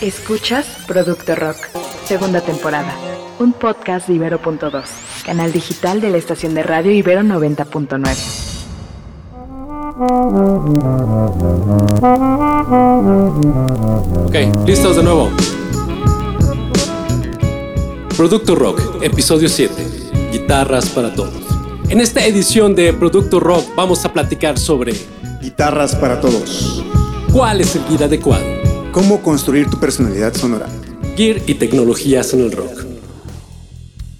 Escuchas Producto Rock, segunda temporada, un podcast de Ibero.2, canal digital de la estación de radio Ibero 90.9. Ok, listos de nuevo. Producto Rock, episodio 7. Guitarras para todos. En esta edición de Producto Rock vamos a platicar sobre Guitarras para todos. cuál es el gear adecuado, Cómo construir tu personalidad sonora. gear y tecnologías en el rock.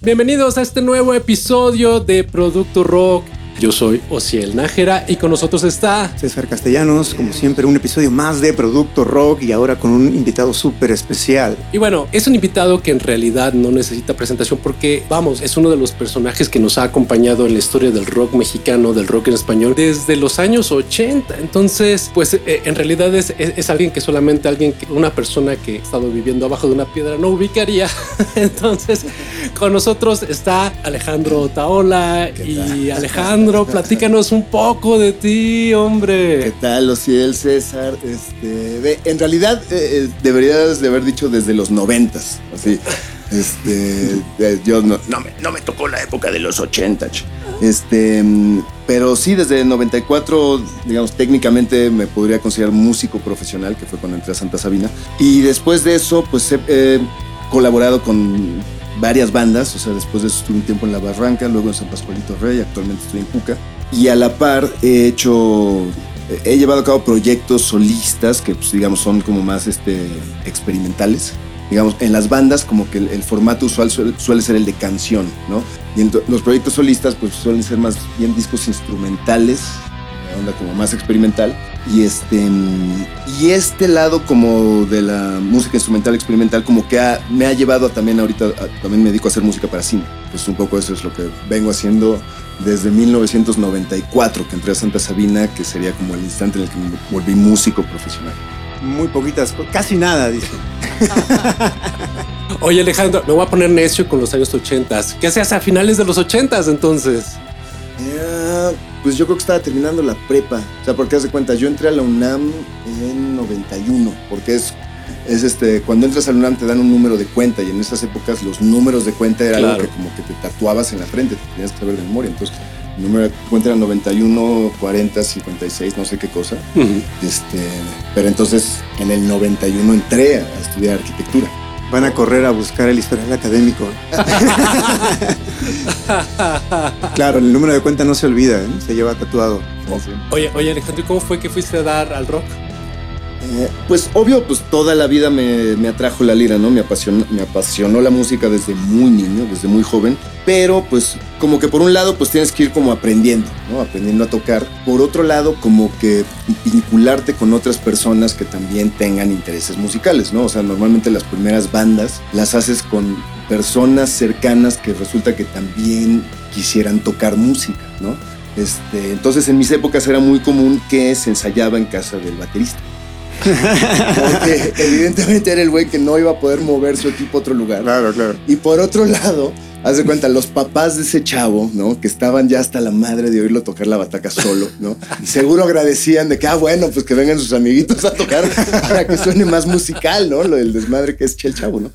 Bienvenidos a este nuevo episodio de Producto Rock. Yo soy Ociel Nájera y con nosotros está César Castellanos, como siempre, un episodio más de Producto Rock y ahora con un invitado súper especial. Y bueno, es un invitado que en realidad no necesita presentación porque, vamos, es uno de los personajes que nos ha acompañado en la historia del rock mexicano, del rock en español, desde los años 80. Entonces, pues eh, en realidad es, es- es alguien que solamente alguien, que, una persona que ha estado viviendo abajo de una piedra no ubicaría. Entonces, con nosotros está Alejandro Taola y Alejandro, platícanos un poco de ti, ¿Qué hombre. tal, Ociel César? Este, ve, en realidad eh, eh, deberías de haber dicho desde los noventas, así. Este, eh, yo no, no me, no me tocó la época de los 80. ch. Este, mm, pero sí, desde el 94, digamos, técnicamente me podría considerar músico profesional, que fue cuando entré a Santa Sabina. Y después de eso, pues he he colaborado con varias bandas, o sea, después de eso estuve un tiempo en La Barranca, luego en San Pascualito Rey, actualmente estoy en Cuca. Y a la par he hecho, he llevado a cabo proyectos solistas que, pues, digamos, son como más este, experimentales. Digamos, en las bandas como que el, el formato usual suele, suele ser el de canción, ¿no? Y en los proyectos solistas pues suelen ser más bien discos instrumentales, una onda como más experimental. Y este, y este lado como de la música instrumental experimental como que ha- me ha llevado a también ahorita, a- también me dedico a hacer música para cine. Pues un poco eso es lo que vengo haciendo desde 1994 que entré a Santa Sabina, que sería como el instante en el que me volví músico profesional. Muy poquitas, casi nada, dice. Oye Alejandro, me voy a poner necio con los años 80. ¿Qué hacías a finales de los 80 entonces? Pues yo creo que estaba terminando la prepa. O sea, porque haz de cuenta, yo entré a la UNAM en 91, porque es, es este, cuando entras a la UNAM te dan un número de cuenta y en esas épocas los números de cuenta era Claro. algo que como que te tatuabas en la frente, te tenías que saber de memoria. Entonces, el número de cuenta era 91, 40, 56, no sé qué cosa. Este, pero entonces en el 91 entré a estudiar arquitectura. Van a correr a buscar el historial académico. claro, el número de cuenta no se olvida, ¿eh? se lleva tatuado. Oye, oye Alejandro, ¿y ¿cómo fue que fuiste a dar al rock? Pues obvio, pues toda la vida me, atrajo la lira, ¿no? Me apasionó, la música desde muy niño, desde muy joven. Pero pues como que por un lado pues tienes que ir como aprendiendo. Aprendiendo a tocar. Por otro lado como que vincularte con otras personas que también tengan intereses musicales, ¿no? O sea, normalmente las primeras bandas las haces con personas cercanas que resulta que también quisieran tocar música, ¿no? Este, entonces en mis épocas era muy común que se ensayaba en casa del baterista. Porque evidentemente era el güey que no iba a poder mover su equipo a otro lugar. Claro, claro. Y por otro lado, haz de cuenta, los papás de ese chavo, ¿no? Que estaban ya hasta la madre de oírlo tocar la bataca solo, ¿no? Seguro agradecían de que, ah, bueno, pues que vengan sus amiguitos a tocar para que suene más musical, ¿no? Lo del desmadre que es el chavo, ¿no?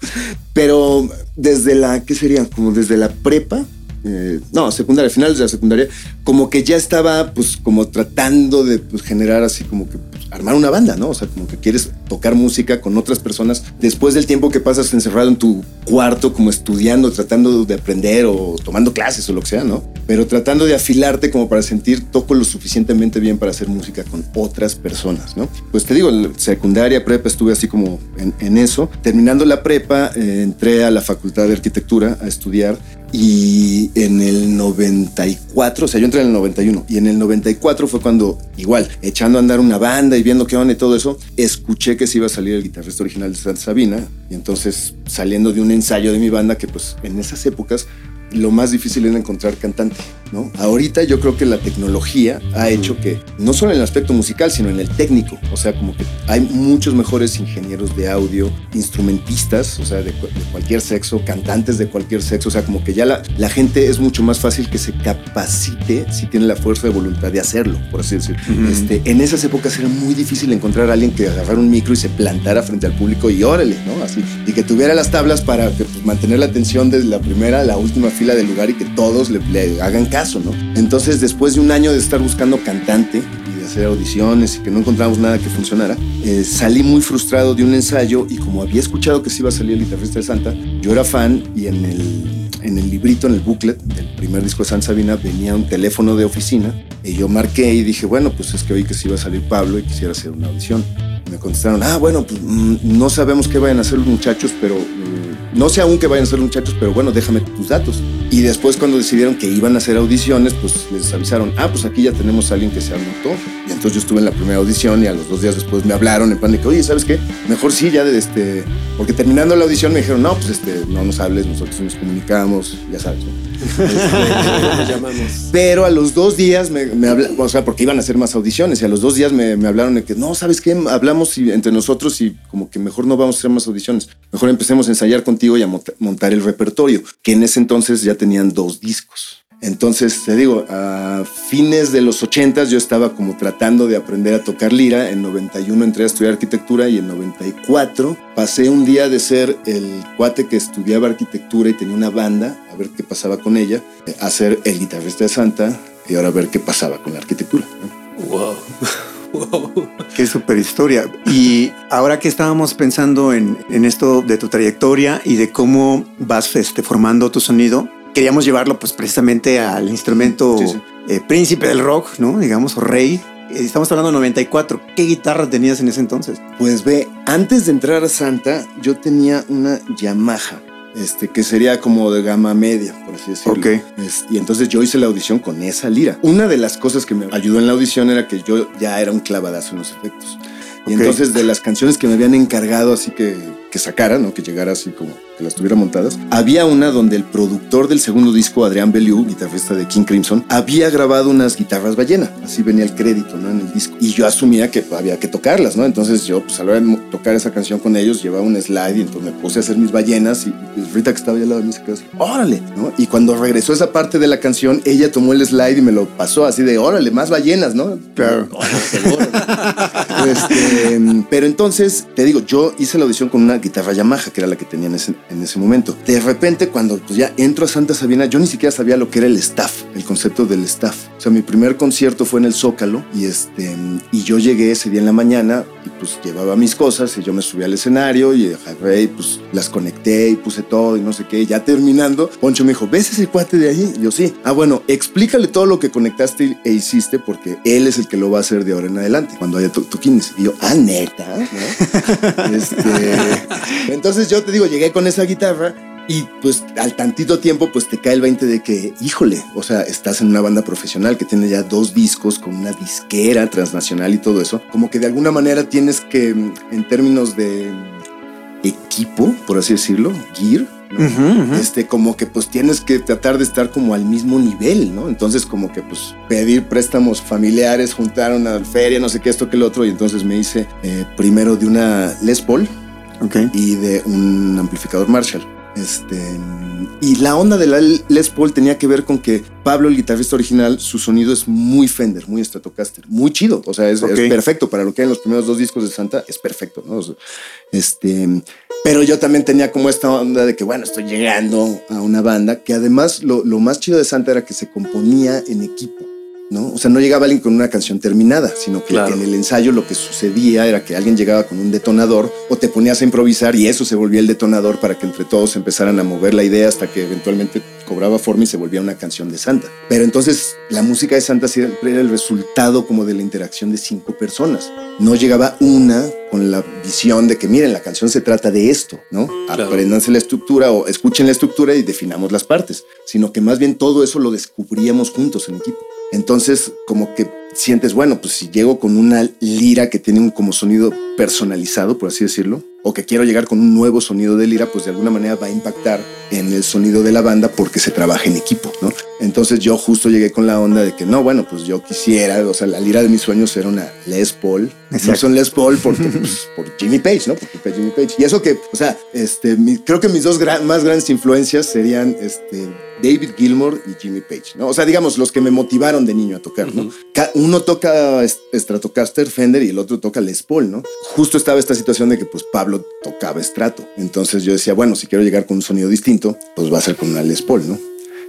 Pero desde la, ¿qué sería? Como desde la prepa, eh, no, secundaria, finales de la secundaria, como que ya estaba, pues, como tratando de pues, generar así como que armar una banda, ¿no? O sea, como que quieres tocar música con otras personas después del tiempo que pasas encerrado en tu cuarto, como estudiando, tratando de aprender o tomando clases o lo que sea, ¿no? Pero tratando de afilarte como para sentir toco lo suficientemente bien para hacer música con otras personas, ¿no? Pues te digo, secundaria, prepa, estuve así como en, en eso. Terminando la prepa, eh, entré a la Facultad de Arquitectura a estudiar y en el 94, o sea, yo entré en el 91 y en el 94 fue cuando, igual, echando a andar una banda y viendo qué onda y todo eso, escuché que se iba a salir el guitarrista original de Santa Sabina y entonces saliendo de un ensayo de mi banda que pues en esas épocas lo más difícil era encontrar cantante, ¿no? Ahorita yo creo que la tecnología ha hecho que, no solo en el aspecto musical, sino en el técnico, o sea, como que hay muchos mejores ingenieros de audio, instrumentistas, o sea, de, cualquier sexo, cantantes de cualquier sexo, o sea, como que ya la, la, gente es mucho más fácil que se capacite si tiene la fuerza de voluntad de hacerlo, por así decirlo. este, en esas épocas era muy difícil encontrar a alguien que agarrara un micro y se plantara frente al público y órale, ¿no? Así, y que tuviera las tablas para pues, mantener la atención desde la primera a la última fila del lugar y que todos le, hagan caso, ¿no? Entonces, después de un año de estar buscando cantante y de hacer audiciones y que no encontramos nada que funcionara, eh, salí muy frustrado de un ensayo y como había escuchado que se iba a salir el guitarrista de Santa, yo era fan y en el, en el librito, en el booklet del primer disco de San Sabina venía un teléfono de oficina y yo marqué y dije, bueno, pues es que oí que se iba a salir Pablo y quisiera hacer una audición. Me contestaron, ah, bueno, pues mm, no sabemos qué vayan a hacer los muchachos, pero mm, no sé aún qué vayan a hacer los muchachos, pero bueno, déjame tus datos. Y después cuando decidieron que iban a hacer audiciones, pues les avisaron, ah, pues aquí ya tenemos a alguien que se anotó. Y entonces yo estuve en la primera audición y a los dos días después me hablaron en plan de que, oye, ¿sabes qué? Mejor sí, ya de este... Porque terminando la audición me dijeron, no, pues este, no nos hables, nosotros nos comunicamos, ya sabes. Pero a los dos días me, me hablaron, o sea, porque iban a hacer más audiciones y a los dos días me, me hablaron de que, no, ¿sabes qué? Hablamos entre nosotros y como que mejor no vamos a hacer más audiciones. Mejor empecemos a ensayar contigo y a montar el repertorio, que en ese entonces ya tenían dos discos. Entonces, te digo, a fines de los 80 yo estaba como tratando de aprender a tocar lira. En 91 entré a estudiar arquitectura y en 94 pasé un día de ser el cuate que estudiaba arquitectura y tenía una banda, a ver qué pasaba con ella, a ser el guitarrista de Santa y ahora a ver qué pasaba con la arquitectura. Wow. Wow. Qué super historia. Y ahora que estábamos pensando en, esto de tu trayectoria y de cómo vas este, formando tu sonido, queríamos llevarlo pues precisamente al instrumento eh, príncipe del rock, ¿no? Digamos, o rey. Estamos hablando de 94. ¿Qué guitarra tenías en ese entonces? Pues ve, antes de entrar a Santa, yo tenía una Yamaha este, que sería como de gama media, por así decirlo. Okay. y entonces yo hice la audición con esa lira. Una de las cosas que me ayudó en la audición era que yo ya era un clavadazo en los efectos. Y entonces de las canciones que me habían encargado así que, que sacara, ¿no? que llegara así como que las tuviera montadas, había una donde el productor del segundo disco, Adrián Bellew, guitarrista de King Crimson, había grabado unas guitarras ballena. Así venía el crédito ¿no? en el disco. Y yo asumía que había que tocarlas, ¿no? Entonces yo, pues a la hora de tocar esa canción con ellos, llevaba un slide y entonces me puse a hacer mis ballenas y pues, Rita que estaba allá al lado de mí se quedó así, órale, ¿no? Y cuando regresó esa parte de la canción, ella tomó el slide y me lo pasó así de, órale, más ballenas, ¿no? Claro. este, pero entonces, te digo, yo hice la audición con una guitarra Yamaha, que era la que tenía en ese, en ese momento. De repente, cuando pues, ya entro a Santa Sabina, yo ni siquiera sabía lo que era el staff, el concepto del staff. O sea, mi primer concierto fue en el Zócalo y, este, y yo llegué ese día en la mañana y pues llevaba mis cosas y yo me subí al escenario y agarré y pues las conecté y puse todo y no sé qué. Ya terminando, Poncho me dijo, ¿ves ese cuate de ahí? Y yo sí. Ah, bueno, explícale todo lo que conectaste e hiciste porque él es el que lo va a hacer de ahora en adelante cuando haya toquines. Y yo, ah, neta. este, entonces yo te digo, llegué con esa guitarra y pues al tantito tiempo pues te cae el 20 de que, híjole, o sea, estás en una banda profesional que tiene ya dos discos con una disquera transnacional y todo eso. Como que de alguna manera tienes que, en términos de equipo, por así decirlo, gear, este, como que pues tienes que tratar de estar como al mismo nivel, ¿no? Entonces como que pues pedir préstamos familiares, juntar una feria, no sé qué, esto que el otro, y entonces me hice eh, primero de una Les Paul y de un amplificador Marshall. Este, y la onda de la Les Paul tenía que ver con que Pablo, el guitarrista original, su sonido es muy Fender, muy Stratocaster, muy chido. O sea, es, perfecto para lo que hay en los primeros dos discos de Santa, es perfecto, ¿no? este, pero yo también tenía como esta onda de que, bueno, estoy llegando a una banda que además lo, lo más chido de Santa era que se componía en equipo. ¿No? O sea, no llegaba alguien con una canción terminada, sino que en el ensayo lo que sucedía era que alguien llegaba con un detonador o te ponías a improvisar y eso se volvía el detonador para que entre todos empezaran a mover la idea hasta que eventualmente cobraba forma y se volvía una canción de Santa. Pero entonces la música de Santa siempre era el resultado como de la interacción de cinco personas. No llegaba una con la visión de que miren, la canción se trata de esto, ¿no? Aprendanse la estructura o escuchen la estructura y definamos las partes, sino que más bien todo eso lo descubríamos juntos en equipo. Entonces, como que sientes, bueno, pues si llego con una lira que tiene un como sonido personalizado, por así decirlo, o que quiero llegar con un nuevo sonido de lira, pues de alguna manera va a impactar en el sonido de la banda porque se trabaja en equipo, ¿no? Entonces yo justo llegué con la onda de que no, bueno, pues yo quisiera, o sea, la lira de mis sueños era una Les Paul. No son Les Paul porque, pues, por Jimmy Page, ¿no? Porque fue Jimmy Page. Y eso que, o sea, este, creo que mis dos más grandes influencias serían este, David Gilmour y Jimmy Page, ¿no? O sea, digamos, los que me motivaron de niño a tocar, ¿no? Uno toca Stratocaster Fender y el otro toca Les Paul, ¿no? Justo estaba esta situación de que pues Pablo tocaba Strato. Entonces yo decía, bueno, si quiero llegar con un sonido distinto, pues va a ser con una Les Paul, ¿no?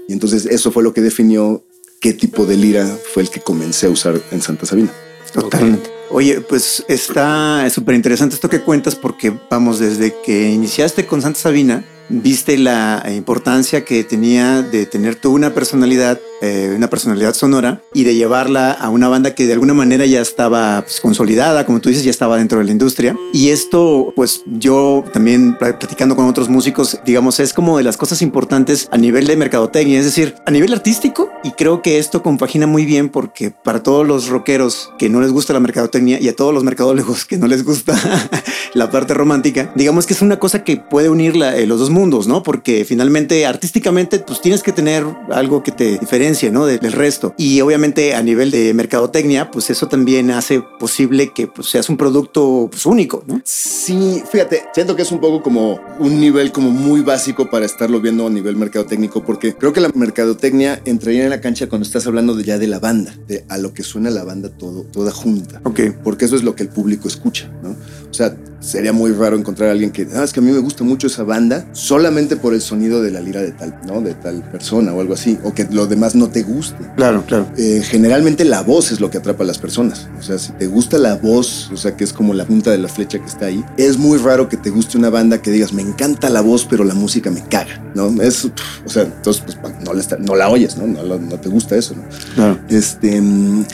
Y entonces eso fue lo que definió qué tipo de lira fue el que comencé a usar en Santa Sabina. Totalmente. Oye, pues está súper interesante esto que cuentas porque vamos, desde que iniciaste con Santa Sabina, viste la importancia que tenía de tener tú una personalidad eh, una personalidad sonora y de llevarla a una banda que de alguna manera ya estaba pues, consolidada, como tú dices, ya estaba dentro de la industria. Y esto, pues yo también platicando con otros músicos, digamos, es como de las cosas importantes a nivel de mercadotecnia, es decir, a nivel artístico. Y creo que esto compagina muy bien porque para todos los rockeros que no les gusta la mercadotecnia y a todos los mercadólogos que no les gusta la parte romántica, digamos que es una cosa que puede unir eh, los dos mundos, ¿no? Porque finalmente artísticamente pues tienes que tener algo que te diferencia ¿no? del resto. Y obviamente a nivel de mercadotecnia, pues eso también hace posible que pues, seas un producto pues, único, ¿no? Sí, fíjate, siento que es un poco como un nivel como muy básico para estarlo viendo a nivel mercadotécnico, porque creo que la mercadotecnia entraría en la cancha cuando estás hablando de ya de la banda, de a lo que suena la banda todo, toda junta. Ok. Porque eso es lo que el público escucha, ¿no? O sea, sería muy raro encontrar a alguien que, ah, es que a mí me gusta mucho esa banda solamente por el sonido de la lira de tal, ¿no? De tal persona o algo así, o que lo demás no te guste. Claro, claro. Eh, generalmente la voz es lo que atrapa a las personas. O sea, si te gusta la voz, o sea, que es como la punta de la flecha que está ahí, es muy raro que te guste una banda que digas, me encanta la voz, pero la música me caga, ¿no? Es, o sea, entonces, pues, no, la, no la oyes, ¿no? ¿no? No, te gusta eso, ¿no? Claro. Este, mm,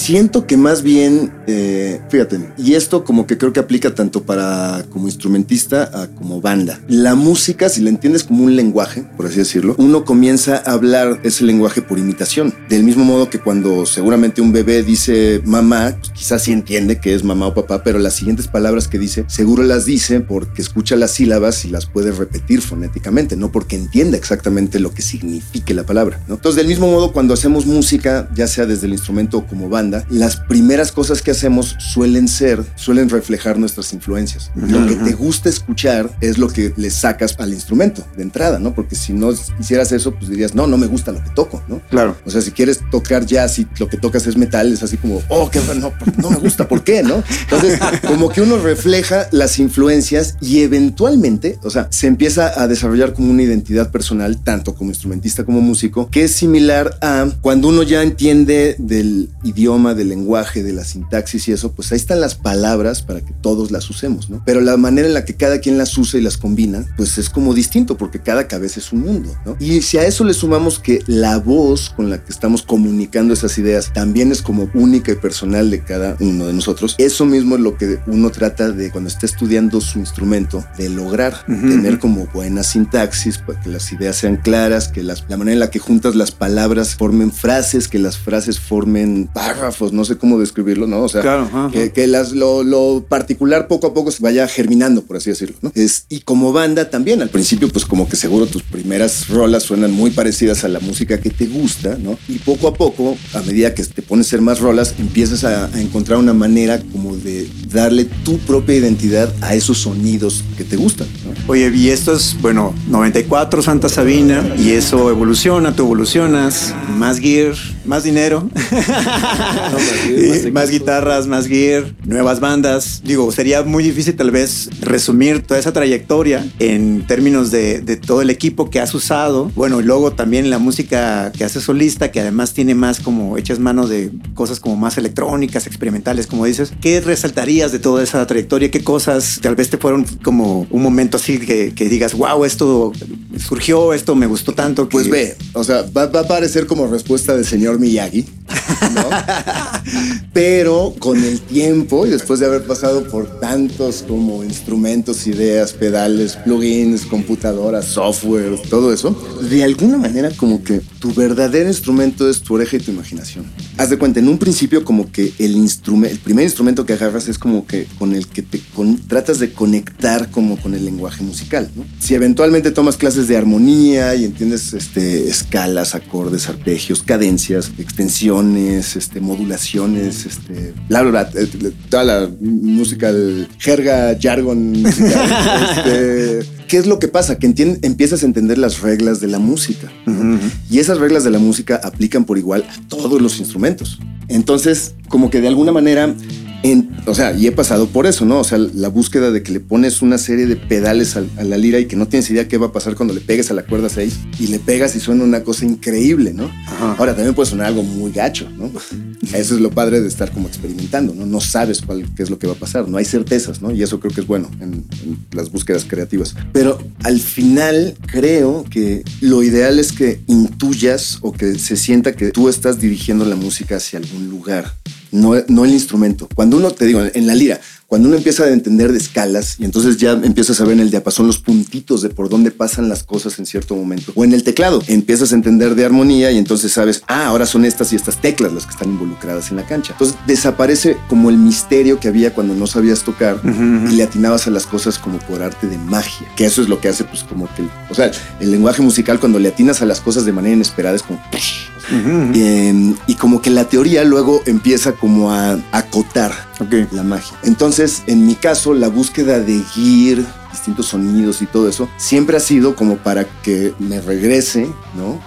siento que más bien, eh, fíjate, y esto como que creo que aplica tanto para como instrumentista a como banda. La música, si la entiendes como un lenguaje, por así decirlo, uno comienza a hablar ese lenguaje por imitación. Del mismo modo que cuando seguramente un bebé dice mamá, pues quizás sí entiende que es mamá o papá, pero las siguientes palabras que dice, seguro las dice porque escucha las sílabas y las puede repetir fonéticamente, no porque entienda exactamente lo que signifique la palabra. ¿no? Entonces, del mismo modo, cuando hacemos música, ya sea desde el instrumento o como banda, las primeras cosas que hacemos suelen ser, suelen reflejar nuestras influencias. Lo que te gusta escuchar es lo que le sacas al instrumento de entrada, ¿no? Porque si no hicieras eso, pues dirías, no, no me gusta lo que toco, ¿no? Claro. O sea, si quieres tocar jazz y lo que tocas es metal, es así como, oh, qué no, no me gusta, ¿por qué? ¿No? Entonces, como que uno refleja las influencias y eventualmente, o sea, se empieza a desarrollar como una identidad personal, tanto como instrumentista como músico, que es similar a cuando uno ya entiende del idioma, del lenguaje, de la sintaxis y eso, pues ahí están las palabras para que todos las usemos, ¿no? Pero la manera en la que cada quien las usa y las combina, pues es como distinto, porque cada cabeza es un mundo, ¿no? Y si a eso le sumamos que la voz con la que estamos comunicando esas ideas también es como única y personal de cada uno de nosotros, eso mismo es lo que uno trata de cuando está estudiando su instrumento, de lograr tener como buena sintaxis, para que las ideas sean claras, que las, la manera en la que juntas las palabras formen frases, que las frases formen párrafos, no sé cómo describirlo, ¿no? O sea, que, las, lo, lo, particular poco a poco se vaya germinando, por así decirlo, ¿no? Es, y como banda también, al principio pues como que seguro tus primeras rolas suenan muy parecidas a la música que te gusta, ¿no? Y poco a poco, a medida que te pones a ser más rolas, empiezas a, encontrar una manera como de darle tu propia identidad a esos sonidos que te gustan, ¿no? Oye, y esto es, bueno, 94 Santa Sabina, y eso evoluciona, tú evolucionas, más gear, más dinero, más, guitarras, más gear, nuevas bandas. Digo, sería muy difícil tal vez resumir toda esa trayectoria en términos de, de todo el equipo que has usado. Bueno, y luego también la música que haces solista, que además tiene más como hechas manos de cosas como más electrónicas, experimentales, como dices. ¿Qué resaltarías de toda esa trayectoria? ¿Qué cosas tal vez te fueron como un momento así que, que digas, wow, esto surgió, esto me gustó tanto. Que... Pues ve, o sea, va, va, a parecer como respuesta del señor Miyagi, ¿no? Pero con el tiempo y después de haber pasado por tantos como instrumentos, ideas, pedales, plugins, computadoras, software, todo eso, de alguna manera como que tu verdadero instrumento es tu oreja y tu imaginación. Haz de cuenta, en un principio como que el instrumento, el primer instrumento que agarras es como que con el que te tratas de conectar como con el lenguaje musical, ¿no? Si eventualmente tomas clases de armonía y entiendes este, escalas, acordes, arpegios, cadencias, extensiones, este, modulaciones, este, bla, bla, bla, eh, toda la música, jerga, jargon, este, ¿qué es lo que pasa? Que empiezas a entender las reglas de la música. Y esas reglas de la música aplican por igual a todos los instrumentos. Entonces, como que de alguna manera o sea, y he pasado por eso, ¿no? O sea, la búsqueda de que le pones una serie de pedales a, la lira y que no tienes idea qué va a pasar cuando le pegues a la cuerda 6 y le pegas y suena una cosa increíble, ¿no? Ahora también puede sonar algo muy gacho, ¿no? Eso es lo padre de estar como experimentando, ¿no? No sabes cuál, qué es lo que va a pasar, no hay certezas, ¿no? Y eso creo que es bueno en, en las búsquedas creativas. Pero al final creo que lo ideal es que intuyas o que se sienta que tú estás dirigiendo la música hacia algún lugar no, no el instrumento. Cuando uno, te digo, en la lira, cuando uno empieza a entender de escalas y entonces ya empiezas a ver en el diapasón los puntitos de por dónde pasan las cosas en cierto momento. O en el teclado, empiezas a entender de armonía y entonces sabes, ah, ahora son estas y estas teclas las que están involucradas en la cancha. Entonces desaparece como el misterio que había cuando no sabías tocar y le atinabas a las cosas como por arte de magia. Que eso es lo que hace, pues como que, o sea, el lenguaje musical cuando le atinas a las cosas de manera inesperada es como... Em, y como que la teoría luego empieza como a acotar la magia. Entonces, en mi caso, la búsqueda de gear, distintos sonidos y todo eso, siempre ha sido como para que me regrese, ¿no?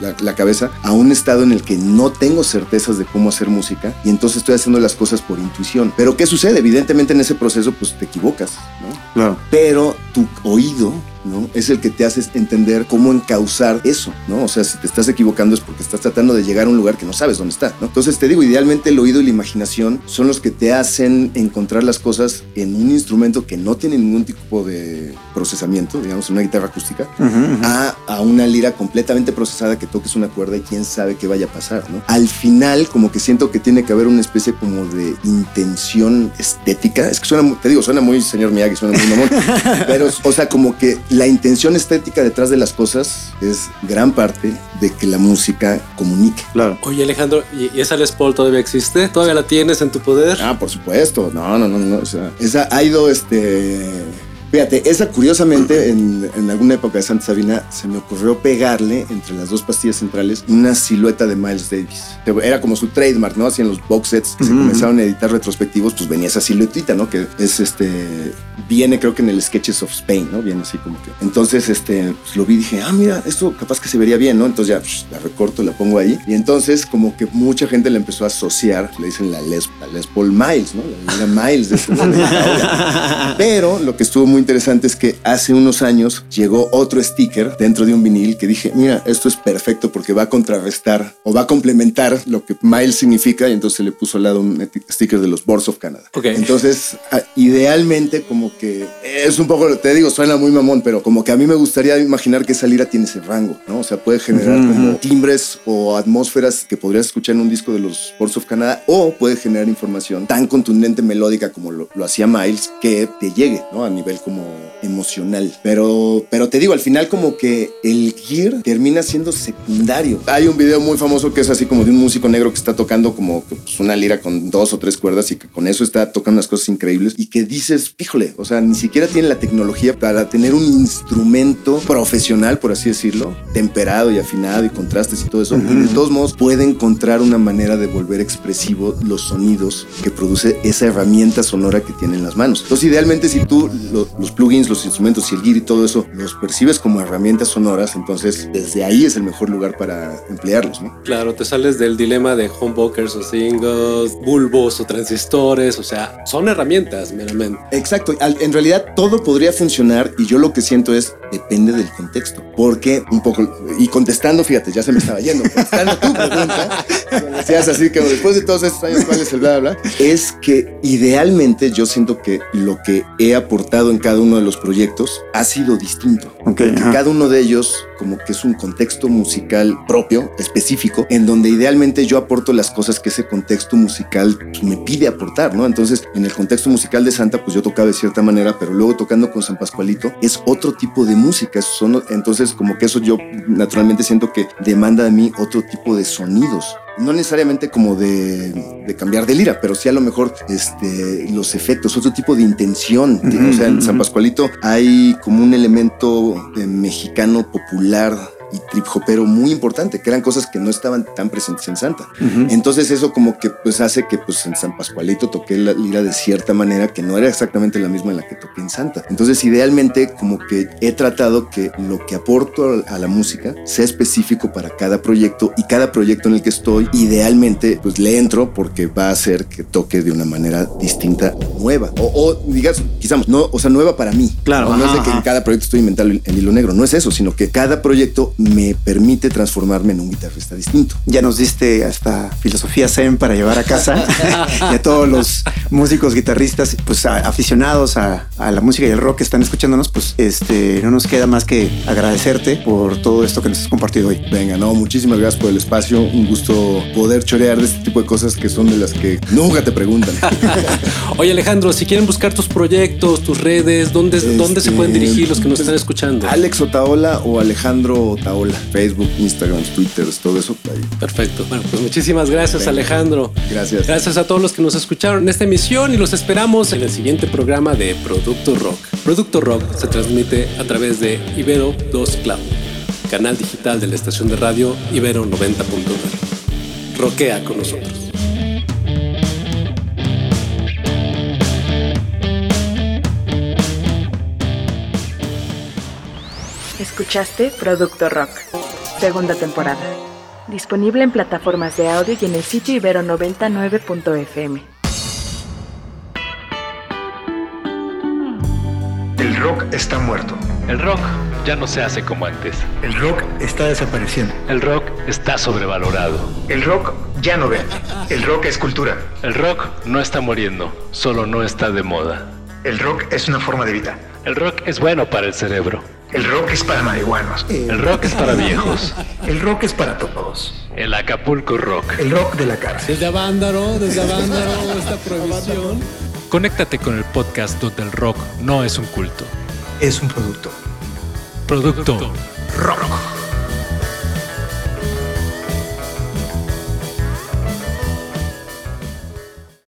la, cabeza a un estado en el que no tengo certezas de cómo hacer música y entonces estoy haciendo las cosas por intuición. Pero ¿qué sucede? Evidentemente en ese proceso pues te equivocas, ¿no? Claro. Pero tu oído ¿no? Es el que te hace entender cómo encauzar eso, ¿no? O sea, si te estás equivocando es porque estás tratando de llegar a un lugar que no sabes dónde está, ¿no? Entonces te digo, idealmente el oído y la imaginación son los que te hacen encontrar las cosas en un instrumento que no tiene ningún tipo de procesamiento, digamos, una guitarra acústica, A, a, una lira completamente procesada que toques una cuerda y quién sabe qué vaya a pasar, ¿no? Al final, como que siento que tiene que haber una especie como de intención estética. Es que suena, te digo, suena muy señor Miyagi, suena muy mamón, pero, o sea, como que la intención estética detrás de las cosas es gran parte de que la música comunique. Claro. Oye, Alejandro, ¿y esa Les Paul todavía existe? ¿Todavía la tienes en tu poder? Ah, por supuesto. No, no, no, no. O sea, esa ha ido este Fíjate, esa curiosamente en, alguna época de Santa Sabina se me ocurrió pegarle entre las dos pastillas centrales una silueta de Miles Davis. Era como su trademark, ¿no? Así en los box sets que se comenzaron a editar retrospectivos, pues venía esa siluetita, ¿no? Que es este, viene creo que en el Sketches of Spain, ¿no? Viene así como que. Entonces, este, pues, lo vi y dije, ah, mira, esto capaz que se vería bien, ¿no? Entonces ya pues, la recorto, la pongo ahí. Y entonces como que mucha gente le empezó a asociar, le dicen la Les, Paul Miles, ¿no? La, Miles de este Pero lo que estuvo muy interesante es que hace unos años llegó otro sticker dentro de un vinil que dije, mira, esto es perfecto porque va a contrarrestar o va a complementar lo que Miles significa y entonces le puso al lado un sticker de los Boards of Canada. Entonces, ah, idealmente como que es un poco, te digo, suena muy mamón, pero como que a mí me gustaría imaginar que esa lira tiene ese rango, ¿no? O sea, puede generar como timbres o atmósferas que podrías escuchar en un disco de los Boards of Canada o puede generar información tan contundente, melódica como lo, lo hacía Miles que te llegue, ¿no? A nivel como emocional. Pero, pero te digo, al final como que el gear termina siendo secundario. Hay un video muy famoso que es así como de un músico negro que está tocando como pues, una lira con dos o tres cuerdas y que con eso está tocando unas cosas increíbles y que dices, híjole, o sea, ni siquiera tiene la tecnología para tener un instrumento profesional, por así decirlo, temperado y afinado y contrastes y todo eso. de todos modos puede encontrar una manera de volver expresivo los sonidos que produce esa herramienta sonora que tiene en las manos. Entonces, idealmente si tú los plugins, los instrumentos y el gear y todo eso los percibes como herramientas sonoras, entonces desde ahí es el mejor lugar para emplearlos, ¿no? Claro, te sales del dilema de humbuckers o singles, bulbos o transistores, o sea, son herramientas meramente. Exacto, en realidad todo podría funcionar y yo lo que siento es depende del contexto, porque un poco, y contestando, fíjate, ya se me estaba yendo, contestando tu pregunta, decías así que después de todos estos años, ¿cuál es el bla, bla? Es que idealmente yo siento que lo que he aportado en cada uno de los proyectos ha sido distinto. Okay, cada uno de ellos como que es un contexto musical propio, específico, en donde idealmente yo aporto las cosas que ese contexto musical me pide aportar, ¿no? Entonces, en el contexto musical de Santa, pues yo tocaba de cierta manera, pero luego tocando con San Pascualito es otro tipo de música. Son, entonces, como que eso yo naturalmente siento que demanda de mí otro tipo de sonidos no necesariamente como de, cambiar de lira, pero sí a lo mejor este, los efectos, otro tipo de intención. o sea, en San Pascualito hay como un elemento mexicano popular y trip hopero muy importante, que eran cosas que no estaban tan presentes en Santa. Entonces eso como que pues hace que pues en San Pascualito toqué la lira de cierta manera que no era exactamente la misma en la que toqué en Santa. Entonces idealmente como que he tratado que lo que aporto a la música sea específico para cada proyecto y cada proyecto en el que estoy idealmente pues le entro porque va a hacer que toque de una manera distinta, nueva o, o digas quizás no, o sea, nueva para mí. Claro. No, es de que en cada proyecto estoy inventando el hilo negro, no es eso, sino que cada proyecto me permite transformarme en un guitarrista distinto. Ya nos diste hasta filosofía Zen para llevar a casa y a todos los músicos, guitarristas, pues aficionados a, la música y el rock que están escuchándonos, pues este, no nos queda más que agradecerte por todo esto que nos has compartido hoy. Venga, no, muchísimas gracias por el espacio. Un gusto poder chorear de este tipo de cosas que son de las que nunca te preguntan. Oye, Alejandro, si quieren buscar tus proyectos, tus redes, ¿dónde, ¿dónde se pueden este, dirigir los que nos están escuchando? Alex Otaola o Alejandro Otaola. Facebook, Instagram, Twitter, todo eso. Perfecto. Bueno, pues muchísimas gracias, Alejandro. Gracias. Gracias a todos los que nos escucharon en esta emisión y los esperamos en el siguiente programa de Producto Rock. Producto Rock se transmite a través de Ibero 2 Cloud, canal digital de la estación de radio Ibero 90.9. Roquea con nosotros. Escuchaste Producto Rock, segunda temporada. Disponible en plataformas de audio y en el sitio ibero99.fm. El rock está muerto. El rock ya no se hace como antes. El rock está desapareciendo. El rock está sobrevalorado. El rock ya no vende. El rock es cultura. El rock no está muriendo, solo no está de moda. El rock es una forma de vida. El rock es bueno para el cerebro. El rock es para marihuanos. El rock es para viejos. El rock es para todos. El Acapulco Rock. El rock de la cárcel. Desde Avándaro, desde Avándaro, esta prohibición. Conéctate con el podcast donde el rock no es un culto. Es un producto. Producto, rock.